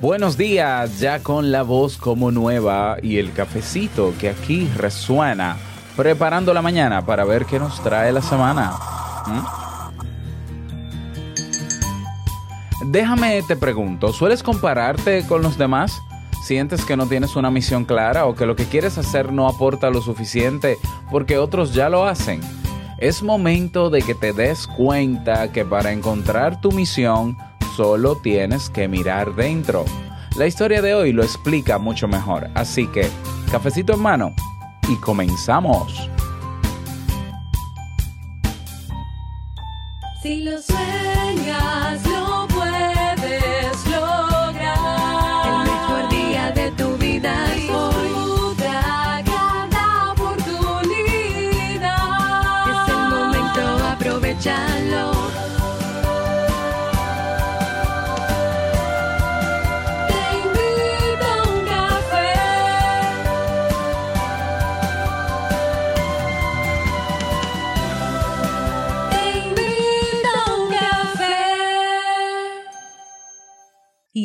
Buenos días, ya con la voz como nueva y el cafecito que aquí resuena, preparando la mañana para ver qué nos trae la semana. ¿Mm? Déjame te pregunto, ¿sueles compararte con los demás? ¿Sientes que no tienes una misión clara o que lo que quieres hacer no aporta lo suficiente porque otros ya lo hacen? Es momento de que te des cuenta que para encontrar tu misión, solo tienes que mirar dentro. La historia de hoy lo explica mucho mejor, así que cafecito en mano y comenzamos. Si lo sueñas, lo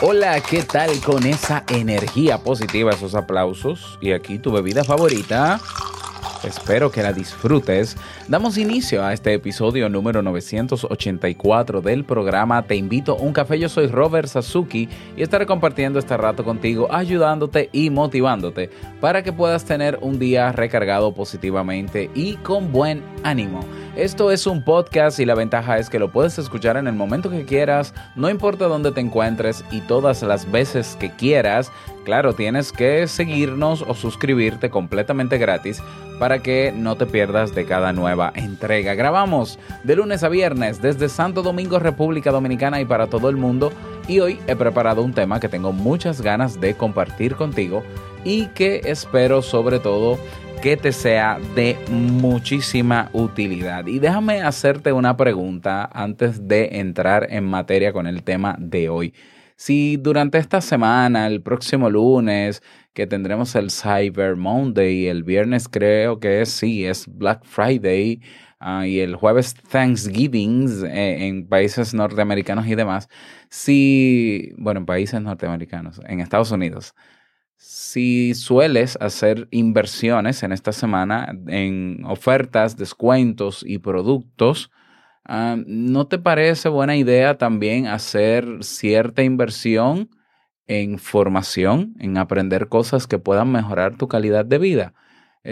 Hola, ¿qué tal con esa energía positiva, esos aplausos? Y aquí tu bebida favorita. Espero que la disfrutes. Damos inicio a este episodio número 984 del programa Te invito a un café. Yo soy Robert Sasuki y estaré compartiendo este rato contigo, ayudándote y motivándote para que puedas tener un día recargado positivamente y con buen ánimo. Esto es un podcast y la ventaja es que lo puedes escuchar en el momento que quieras, no importa dónde te encuentres y todas las veces que quieras. Claro, tienes que seguirnos o suscribirte completamente gratis para que no te pierdas de cada nueva entrega. Grabamos de lunes a viernes desde Santo Domingo, República Dominicana y para todo el mundo. Y hoy he preparado un tema que tengo muchas ganas de compartir contigo y que espero sobre todo que te sea de muchísima utilidad. Y déjame hacerte una pregunta antes de entrar en materia con el tema de hoy. Si durante esta semana, el próximo lunes, que tendremos el Cyber Monday, el viernes creo que es, sí, es Black Friday, uh, y el jueves Thanksgiving eh, en países norteamericanos y demás, si, bueno, en países norteamericanos, en Estados Unidos, si sueles hacer inversiones en esta semana en ofertas, descuentos y productos, uh, ¿no te parece buena idea también hacer cierta inversión en formación, en aprender cosas que puedan mejorar tu calidad de vida?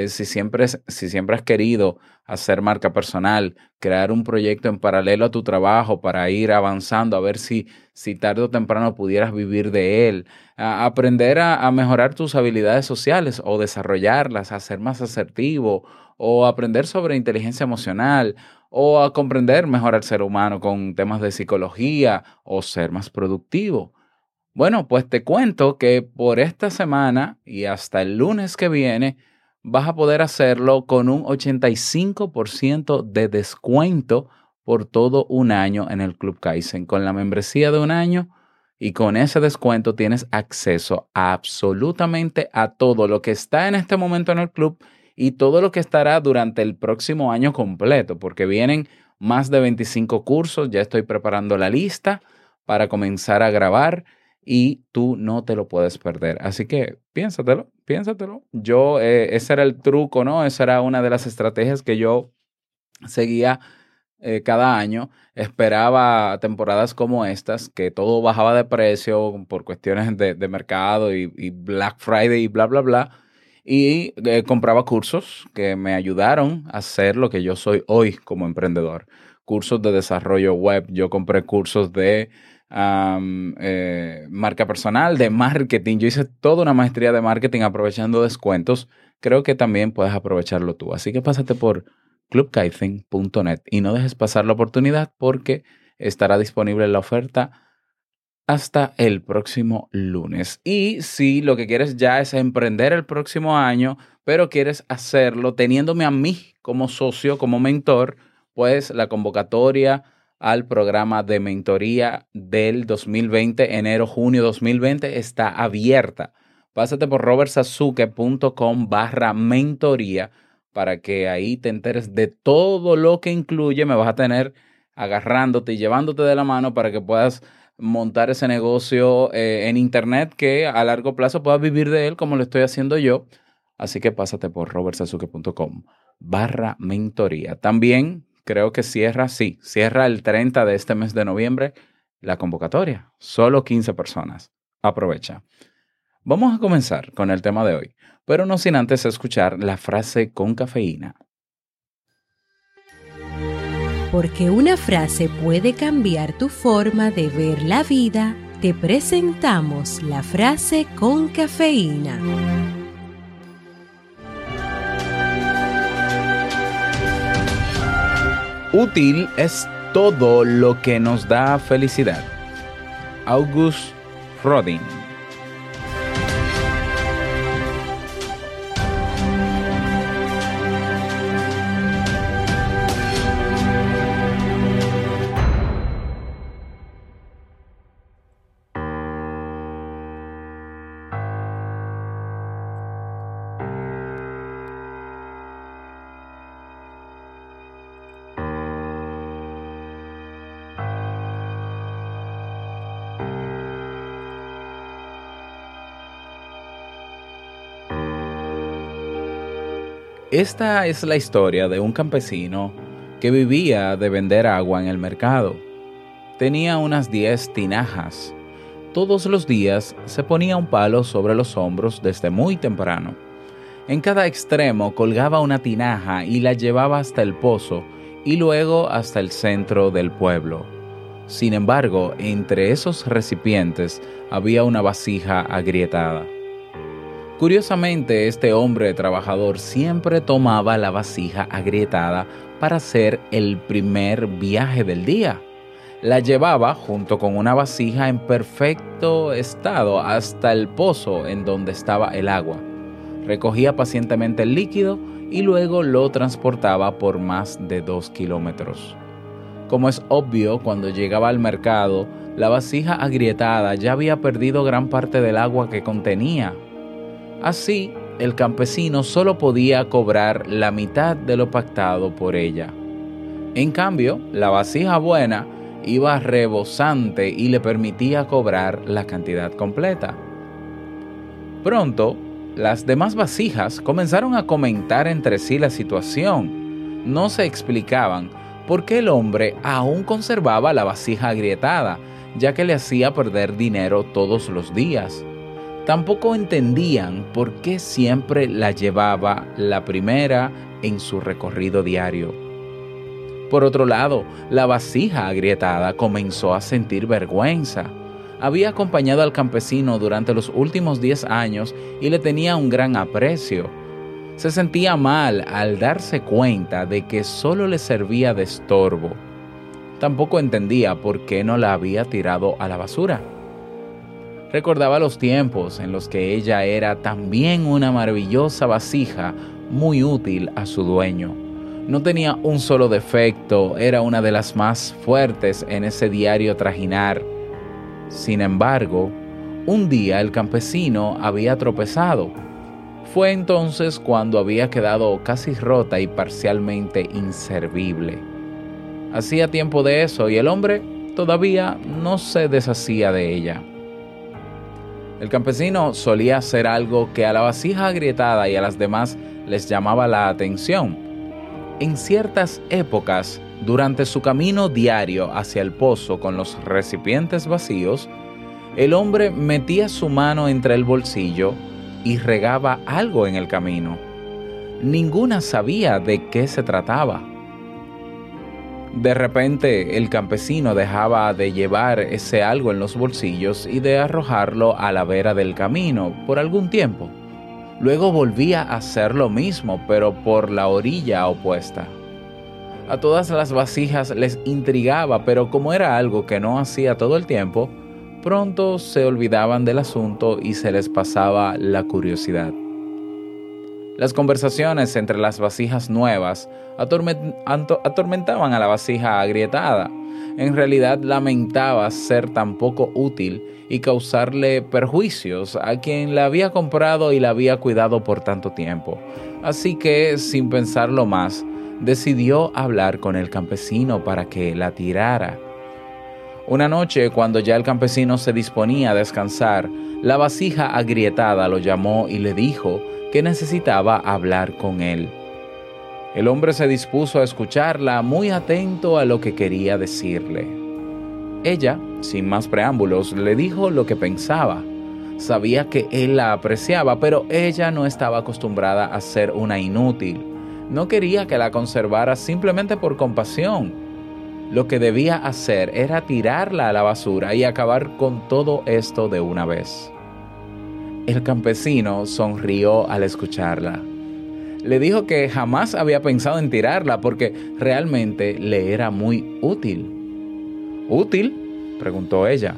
Si, siempre, si siempre has querido hacer marca personal, crear un proyecto en paralelo a tu trabajo para ir avanzando, a ver si, si tarde o temprano pudieras vivir de él, aprender a, a mejorar tus habilidades sociales o desarrollarlas, a ser más asertivo o aprender sobre inteligencia emocional o a comprender mejor al ser humano con temas de psicología o ser más productivo. Bueno, pues te cuento que por esta semana y hasta el lunes que viene, vas a poder hacerlo con un 85% de descuento por todo un año en el Club Kaizen. Con la membresía de un año y con ese descuento tienes acceso a absolutamente a todo lo que está en este momento en el club y todo lo que estará durante el próximo año completo, porque vienen más de 25 cursos, ya estoy preparando la lista para comenzar a grabar y tú no te lo puedes perder. Así que piénsatelo, piénsatelo. Yo, eh, ese era el truco, ¿no? Esa era una de las estrategias que yo seguía eh, cada año. Esperaba temporadas como estas, que todo bajaba de precio por cuestiones de, mercado y, y, Black Friday y bla, bla, bla. Y eh, compraba cursos que me ayudaron a ser lo que yo soy hoy como emprendedor. Cursos de desarrollo web. Yo compré cursos de um, marca personal, de marketing. Yo hice toda una maestría de marketing aprovechando descuentos. Creo que también puedes aprovecharlo tú. Así que pásate por clubkaizen.net y no dejes pasar la oportunidad porque estará disponible la oferta hasta el próximo lunes. Y si lo que quieres ya es emprender el próximo año, pero quieres hacerlo teniéndome a mí como socio, como mentor, pues la convocatoria al programa de mentoría del 2020, enero-junio 2020, está abierta. Pásate por robertsazuke.com barra mentoría para que ahí te enteres de todo lo que incluye. Me vas a tener agarrándote y llevándote de la mano para que puedas montar ese negocio eh, en internet que a largo plazo puedas vivir de él como lo estoy haciendo yo. Así que pásate por robertsazuke.com barra mentoría. También creo que cierra, sí, cierra el 30 de este mes de noviembre la convocatoria. Solo 15 personas. Aprovecha. Vamos a comenzar con el tema de hoy, pero no sin antes escuchar la frase con cafeína. Porque una frase puede cambiar tu forma de ver la vida, te presentamos la frase con cafeína. Útil es todo lo que nos da felicidad. August Rodin. Esta es la historia de un campesino que vivía de vender agua en el mercado. Tenía unas 10 tinajas. Todos los días se ponía un palo sobre los hombros desde muy temprano. En cada extremo colgaba una tinaja y la llevaba hasta el pozo y luego hasta el centro del pueblo. Sin embargo, entre esos recipientes había una vasija agrietada. Curiosamente, este hombre trabajador siempre tomaba la vasija agrietada para hacer el primer viaje del día. La llevaba junto con una vasija en perfecto estado hasta el pozo en donde estaba el agua. Recogía pacientemente el líquido y luego lo transportaba por más de dos kilómetros. Como es obvio, cuando llegaba al mercado, la vasija agrietada ya había perdido gran parte del agua que contenía, Así, el campesino solo podía cobrar la mitad de lo pactado por ella. En cambio, la vasija buena iba rebosante y le permitía cobrar la cantidad completa. Pronto, las demás vasijas comenzaron a comentar entre sí la situación. No se explicaban por qué el hombre aún conservaba la vasija agrietada, ya que le hacía perder dinero todos los días. Tampoco entendían por qué siempre la llevaba la primera en su recorrido diario. Por otro lado, la vasija agrietada comenzó a sentir vergüenza. Había acompañado al campesino durante los últimos 10 años y le tenía un gran aprecio. Se sentía mal al darse cuenta de que solo le servía de estorbo. Tampoco entendía por qué no la había tirado a la basura. Recordaba los tiempos en los que ella era también una maravillosa vasija muy útil a su dueño. No tenía un solo defecto, era una de las más fuertes en ese diario trajinar. Sin embargo, un día el campesino había tropezado. Fue entonces cuando había quedado casi rota y parcialmente inservible. Hacía tiempo de eso y el hombre todavía no se deshacía de ella. El campesino solía hacer algo que a la vasija agrietada y a las demás les llamaba la atención. En ciertas épocas, durante su camino diario hacia el pozo con los recipientes vacíos, el hombre metía su mano entre el bolsillo y regaba algo en el camino. Ninguna sabía de qué se trataba. De repente el campesino dejaba de llevar ese algo en los bolsillos y de arrojarlo a la vera del camino por algún tiempo. Luego volvía a hacer lo mismo, pero por la orilla opuesta. A todas las vasijas les intrigaba, pero como era algo que no hacía todo el tiempo, pronto se olvidaban del asunto y se les pasaba la curiosidad. Las conversaciones entre las vasijas nuevas atormentaban a la vasija agrietada. En realidad lamentaba ser tan poco útil y causarle perjuicios a quien la había comprado y la había cuidado por tanto tiempo. Así que, sin pensarlo más, decidió hablar con el campesino para que la tirara. Una noche, cuando ya el campesino se disponía a descansar, la vasija agrietada lo llamó y le dijo necesitaba hablar con él. El hombre se dispuso a escucharla muy atento a lo que quería decirle. Ella, sin más preámbulos, le dijo lo que pensaba. Sabía que él la apreciaba, pero ella no estaba acostumbrada a ser una inútil. No quería que la conservara simplemente por compasión. Lo que debía hacer era tirarla a la basura y acabar con todo esto de una vez. El campesino sonrió al escucharla. Le dijo que jamás había pensado en tirarla porque realmente le era muy útil. ¿Útil? preguntó ella.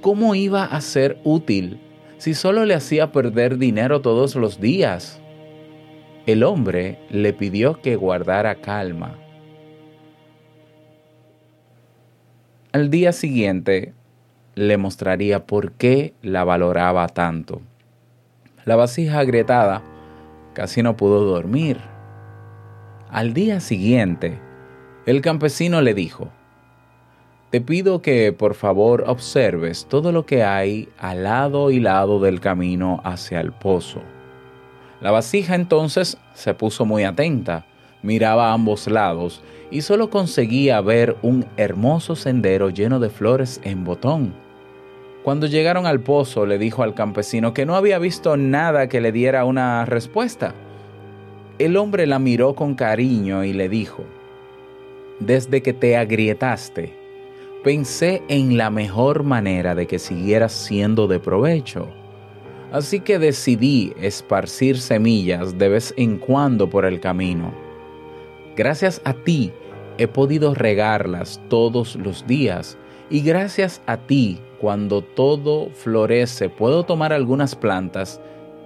¿Cómo iba a ser útil si solo le hacía perder dinero todos los días? El hombre le pidió que guardara calma. Al día siguiente le mostraría por qué la valoraba tanto. La vasija agrietada casi no pudo dormir. Al día siguiente, el campesino le dijo, Te pido que por favor observes todo lo que hay al lado y lado del camino hacia el pozo. La vasija entonces se puso muy atenta, miraba a ambos lados y solo conseguía ver un hermoso sendero lleno de flores en botón. Cuando llegaron al pozo le dijo al campesino que no había visto nada que le diera una respuesta. El hombre la miró con cariño y le dijo, Desde que te agrietaste, pensé en la mejor manera de que siguieras siendo de provecho. Así que decidí esparcir semillas de vez en cuando por el camino. Gracias a ti he podido regarlas todos los días y gracias a ti cuando todo florece puedo tomar algunas plantas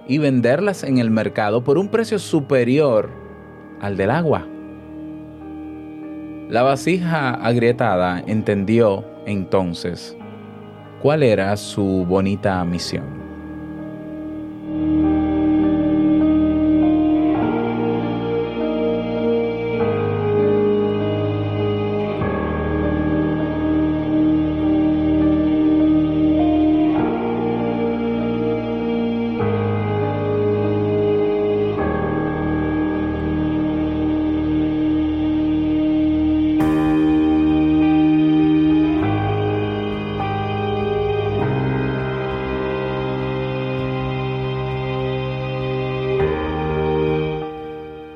y venderlas en el mercado por un precio superior al del agua. La vasija agrietada entendió entonces cuál era su bonita misión.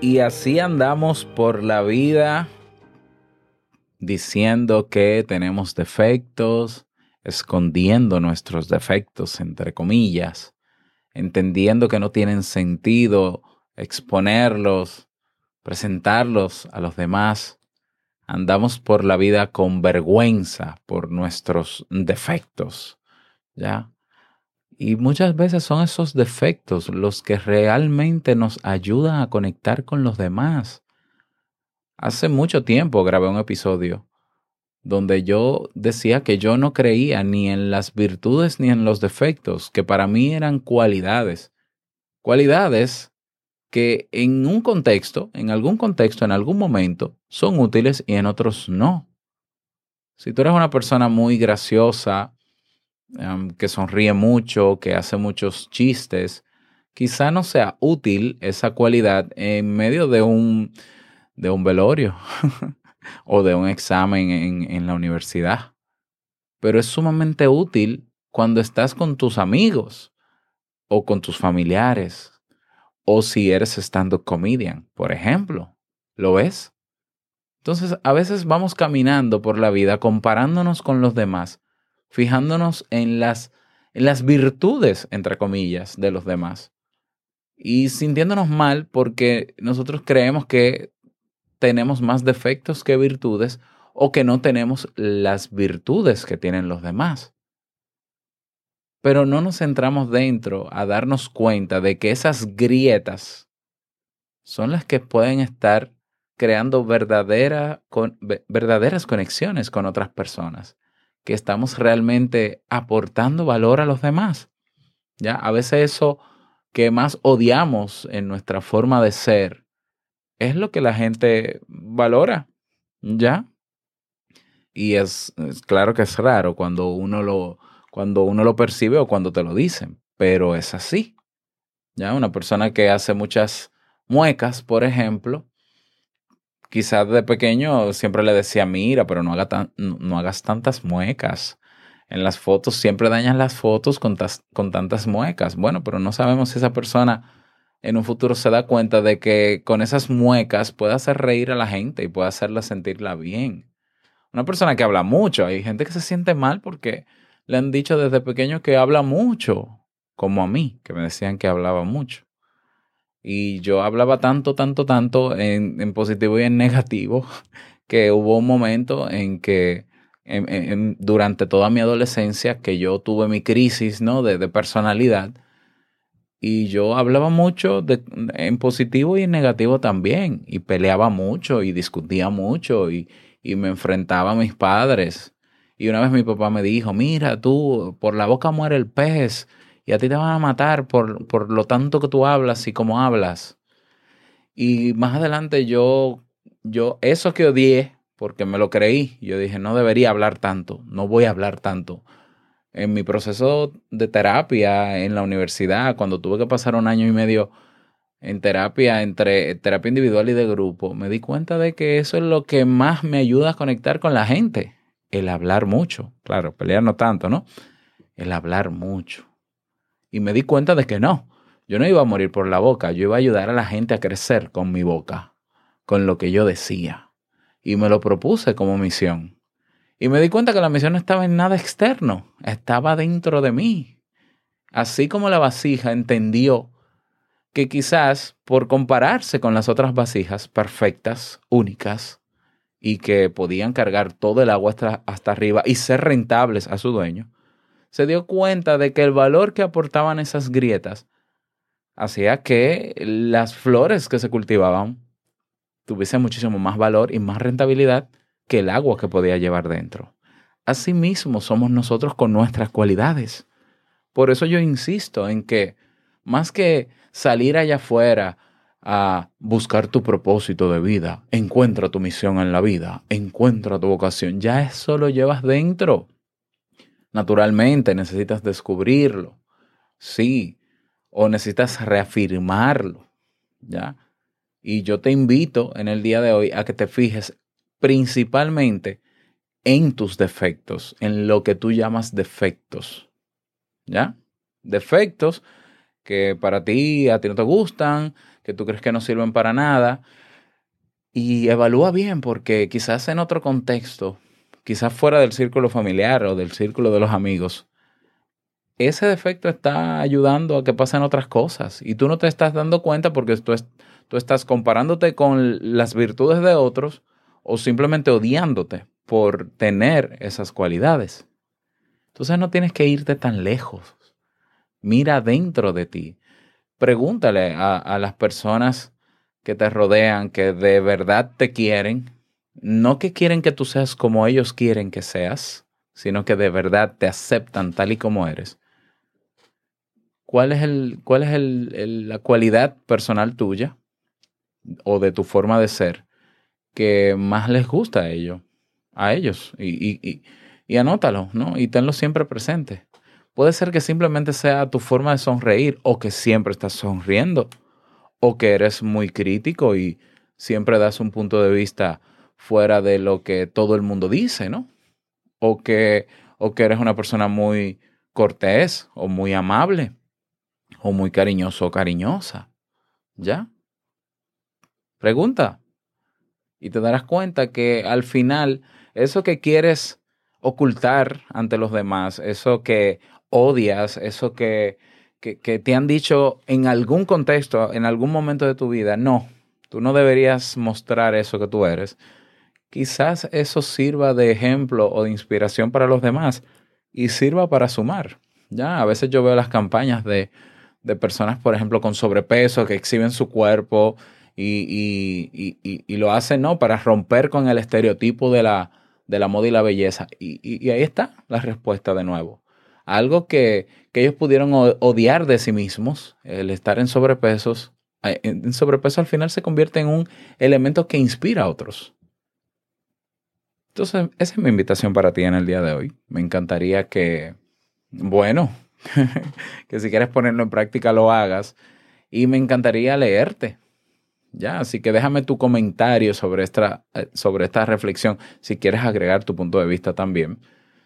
Y así andamos por la vida diciendo que tenemos defectos, escondiendo nuestros defectos, entre comillas, entendiendo que no tienen sentido exponerlos, presentarlos a los demás. Andamos por la vida con vergüenza por nuestros defectos, ¿ya? Y muchas veces son esos defectos los que realmente nos ayudan a conectar con los demás. Hace mucho tiempo grabé un episodio donde yo decía que yo no creía ni en las virtudes ni en los defectos, que para mí eran cualidades. Cualidades que en un contexto, en algún contexto, en algún momento, son útiles y en otros no. Si tú eres una persona muy graciosa, um, que sonríe mucho, que hace muchos chistes, quizá no sea útil esa cualidad en medio de un, de un velorio o de un examen en, en la universidad. Pero es sumamente útil cuando estás con tus amigos o con tus familiares o si eres stand-up comedian, por ejemplo. ¿Lo ves? Entonces, a veces vamos caminando por la vida comparándonos con los demás fijándonos en las, las virtudes, entre comillas, de los demás. Y sintiéndonos mal porque nosotros creemos que tenemos más defectos que virtudes o que no tenemos las virtudes que tienen los demás. Pero no nos centramos dentro a darnos cuenta de que esas grietas son las que pueden estar creando verdaderas conexiones con otras personas, que estamos realmente aportando valor a los demás. ¿ya? A veces eso que más odiamos en nuestra forma de ser es lo que la gente valora, ¿ya? Y es, claro que es raro cuando uno lo cuando uno lo percibe o cuando te lo dicen, pero es así. ¿Ya? Una persona que hace muchas muecas, por ejemplo, quizás de pequeño siempre le decía, mira, pero no, haga tan- no, hagas tantas muecas. En las fotos siempre dañan las fotos con, tas- con tantas muecas. Bueno, pero no sabemos si esa persona en un futuro se da cuenta de que con esas muecas puede hacer reír a la gente y puede hacerla sentirla bien. Una persona que habla mucho, hay gente que se siente mal porque le han dicho desde pequeño que habla mucho, como a mí, que me decían que hablaba mucho. Y yo hablaba tanto, tanto, tanto en, en positivo y en negativo, que hubo un momento en que durante toda mi adolescencia que yo tuve mi crisis ¿no? de, de personalidad y yo hablaba mucho de- en positivo y en negativo también y peleaba mucho y discutía mucho y, y me enfrentaba a mis padres. Y una vez mi papá me dijo, mira, tú, por la boca muere el pez y a ti te van a matar por, por lo tanto que tú hablas y cómo hablas. Y más adelante yo, yo, eso que odié, porque me lo creí, yo dije, no debería hablar tanto, no voy a hablar tanto. En mi proceso de terapia en la universidad, cuando tuve que pasar un año y medio en terapia, entre terapia individual y de grupo, me di cuenta de que eso es lo que más me ayuda a conectar con la gente, el hablar mucho. Claro, pelear no tanto, ¿no? El hablar mucho. Y me di cuenta de que no, yo no iba a morir por la boca, yo iba a ayudar a la gente a crecer con mi boca, con lo que yo decía. Y me lo propuse como misión. Y me di cuenta que la misión no estaba en nada externo, estaba dentro de mí. Así como la vasija entendió que quizás por compararse con las otras vasijas perfectas, únicas, y que podían cargar todo el agua hasta, hasta arriba y ser rentables a su dueño, se dio cuenta de que el valor que aportaban esas grietas hacía que las flores que se cultivaban tuviesen muchísimo más valor y más rentabilidad que el agua que podía llevar dentro. Asimismo somos nosotros con nuestras cualidades. Por eso yo insisto en que más que salir allá afuera a buscar tu propósito de vida, encuentra tu misión en la vida, encuentra tu vocación, ya eso lo llevas dentro. Naturalmente necesitas descubrirlo, sí, o necesitas reafirmarlo, ¿ya? Y yo te invito en el día de hoy a que te fijes principalmente en tus defectos, en lo que tú llamas defectos, ¿ya? Defectos que para ti, a ti no te gustan, que tú crees que no sirven para nada. Y evalúa bien, porque quizás en otro contexto, quizás fuera del círculo familiar o del círculo de los amigos, ese defecto está ayudando a que pasen otras cosas y tú no te estás dando cuenta porque tú, es- tú estás comparándote con las virtudes de otros o simplemente odiándote por tener esas cualidades. Entonces no tienes que irte tan lejos. Mira dentro de ti. Pregúntale a, a las personas que te rodean, que de verdad te quieren, no que quieren que tú seas como ellos quieren que seas, sino que de verdad te aceptan tal y como eres. ¿Cuál es, el, cuál es el- la cualidad personal tuya o de tu forma de ser que más les gusta a ellos? A ellos. Y, y, y, y anótalo, ¿no? Y tenlo siempre presente. Puede ser que simplemente sea tu forma de sonreír o que siempre estás sonriendo o que eres muy crítico y siempre das un punto de vista fuera de lo que todo el mundo dice, ¿no? O que, o que eres una persona muy cortés o muy amable o muy cariñoso o cariñosa. ¿Ya? Pregunta. Y te darás cuenta que al final eso que quieres ocultar ante los demás, eso que odias, eso que, que, que te han dicho en algún contexto, en algún momento de tu vida, no, tú no deberías mostrar eso que tú eres. Quizás eso sirva de ejemplo o de inspiración para los demás y sirva para sumar. Ya, a veces yo veo las campañas de, de personas, por ejemplo, con sobrepeso que exhiben su cuerpo y, y- y- lo hacen, ¿no? Para romper con el estereotipo de la, de la moda y la belleza. Y, ahí está la respuesta de nuevo. Algo que, que ellos pudieron odiar de sí mismos, el estar en sobrepesos, eh, en sobrepeso al final se convierte en un elemento que inspira a otros. Entonces, esa es mi invitación para ti en el día de hoy. Me encantaría que, bueno, que si quieres ponerlo en práctica lo hagas. Y me encantaría leerte. Ya, así que déjame tu comentario sobre esta, eh, sobre esta reflexión, si quieres agregar tu punto de vista también.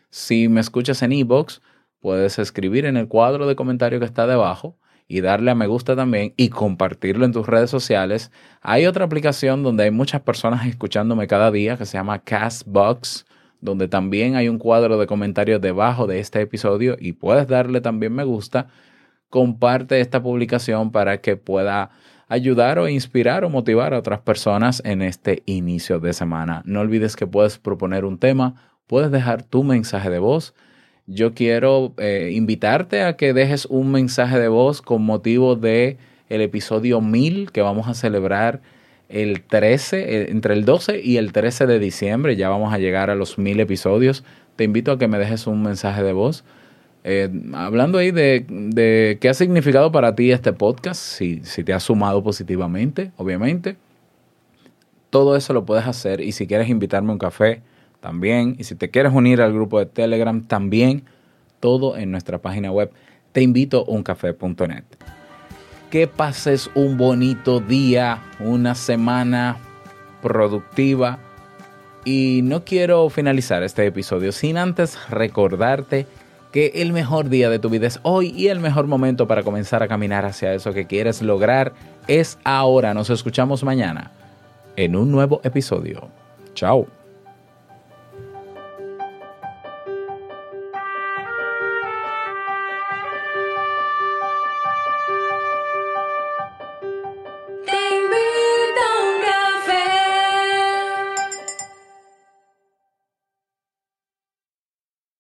Si me escuchas en iBox, puedes escribir en el cuadro de comentario que está debajo y darle a me gusta también y compartirlo en tus redes sociales. Hay otra aplicación donde hay muchas personas escuchándome cada día que se llama Castbox, donde también hay un cuadro de comentarios debajo de este episodio y puedes darle también me gusta. Comparte esta publicación para que pueda ayudar o inspirar o motivar a otras personas en este inicio de semana. No olvides que puedes proponer un tema, puedes dejar tu mensaje de voz. Yo quiero eh, invitarte a que dejes un mensaje de voz con motivo de el episodio 1000 que vamos a celebrar el 13, eh, entre el 12 y el 13 de diciembre. Ya vamos a llegar a los 1000 episodios. Te invito a que me dejes un mensaje de voz. Eh, hablando ahí de, qué ha significado para ti este podcast, si, si te ha sumado positivamente, obviamente. Todo eso lo puedes hacer y si quieres invitarme a un café, también. Y si te quieres unir al grupo de Telegram, también. Todo en nuestra página web. Te invito a uncafé.net. Que pases un bonito día, una semana productiva. Y no quiero finalizar este episodio sin antes recordarte que el mejor día de tu vida es hoy y el mejor momento para comenzar a caminar hacia eso que quieres lograr es ahora. Nos escuchamos mañana en un nuevo episodio. Chao.